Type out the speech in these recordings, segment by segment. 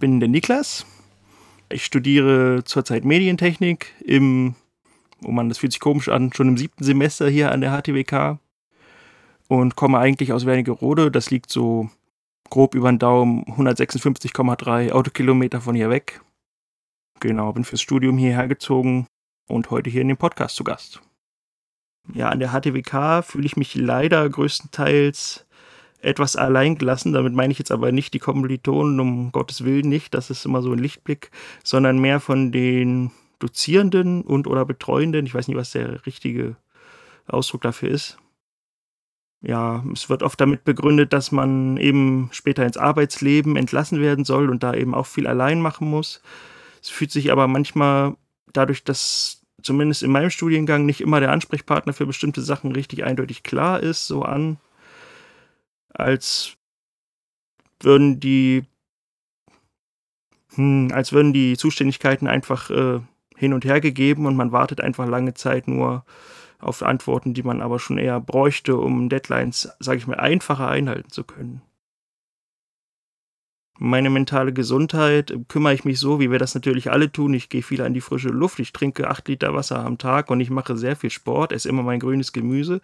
bin der Niklas. Ich studiere zurzeit Medientechnik im, oh man, das fühlt sich komisch an, schon im siebten Semester hier an der HTWK und komme eigentlich aus Wernigerode. Das liegt so grob über den Daumen 156,3 Autokilometer von hier weg. Genau, bin fürs Studium hierher gezogen und heute hier in dem Podcast zu Gast. Ja, an der HTWK fühle ich mich leider größtenteils etwas allein gelassen. Damit meine ich jetzt aber nicht die Kommilitonen, um Gottes Willen nicht, das ist immer so ein Lichtblick, sondern mehr von den Dozierenden und oder Betreuenden. Ich weiß nicht, was der richtige Ausdruck dafür ist. Ja, es wird oft damit begründet, dass man eben später ins Arbeitsleben entlassen werden soll und da eben auch viel allein machen muss. Es fühlt sich aber manchmal dadurch, dass zumindest in meinem Studiengang nicht immer der Ansprechpartner für bestimmte Sachen richtig eindeutig klar ist, so an, als würden die, hm, als würden die Zuständigkeiten einfach äh, hin und her gegeben und man wartet einfach lange Zeit nur auf Antworten, die man aber schon eher bräuchte, um Deadlines, sage ich mal, einfacher einhalten zu können. Meine mentale Gesundheit kümmere ich mich so, wie wir das natürlich alle tun. Ich gehe viel an die frische Luft, ich trinke acht Liter Wasser am Tag und ich mache sehr viel Sport, esse immer mein grünes Gemüse.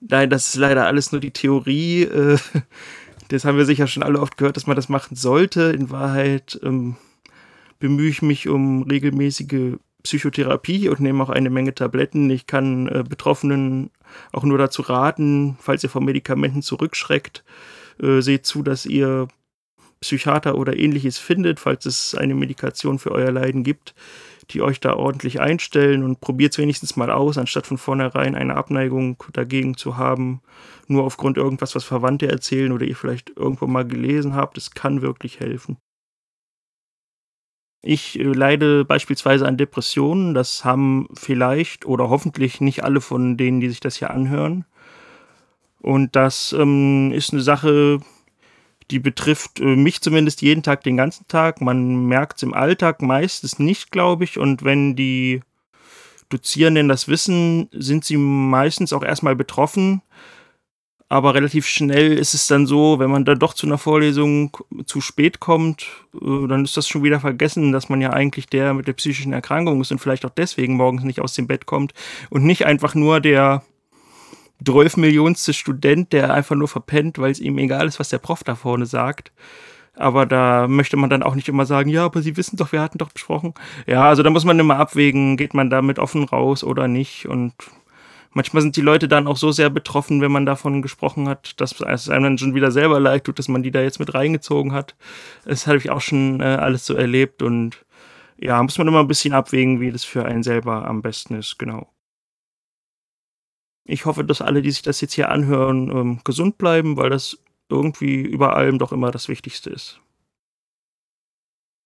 Nein, das ist leider alles nur die Theorie. Äh, das haben wir sicher schon alle oft gehört, dass man das machen sollte. In Wahrheit ähm, bemühe ich mich um regelmäßige Psychotherapie und nehme auch eine Menge Tabletten. Ich kann äh, Betroffenen auch nur dazu raten, falls ihr vor Medikamenten zurückschreckt, äh, seht zu, dass ihr Psychiater oder ähnliches findet, falls es eine Medikation für euer Leiden gibt die euch da ordentlich einstellen und probiert es wenigstens mal aus, anstatt von vornherein eine Abneigung dagegen zu haben, nur aufgrund irgendwas, was Verwandte erzählen oder ihr vielleicht irgendwo mal gelesen habt. Es kann wirklich helfen. Ich äh, leide beispielsweise an Depressionen. Das haben vielleicht oder hoffentlich nicht alle von denen, die sich das hier anhören. Und das ähm, ist eine Sache, die betrifft äh, mich zumindest jeden Tag, den ganzen Tag. Man merkt es im Alltag meistens nicht, glaube ich. Und wenn die Dozierenden das wissen, sind sie meistens auch erstmal betroffen. Aber relativ schnell ist es dann so, wenn man dann doch zu einer Vorlesung zu spät kommt, äh, dann ist das schon wieder vergessen, dass man ja eigentlich der mit der psychischen Erkrankung ist und vielleicht auch deswegen morgens nicht aus dem Bett kommt und nicht einfach nur der 12 Millionste Student, der einfach nur verpennt, weil es ihm egal ist, was der Prof da vorne sagt. Aber da möchte man dann auch nicht immer sagen, ja, aber Sie wissen doch, wir hatten doch besprochen. Ja, also da muss man immer abwägen, geht man damit offen raus oder nicht. Und manchmal sind die Leute dann auch so sehr betroffen, wenn man davon gesprochen hat, dass es einem dann schon wieder selber leid tut, dass man die da jetzt mit reingezogen hat. Das habe ich auch schon äh, alles so erlebt und ja, muss man immer ein bisschen abwägen, wie das für einen selber am besten ist, genau. Ich hoffe, dass alle, die sich das jetzt hier anhören, ähm, gesund bleiben, weil das irgendwie über allem doch immer das Wichtigste ist.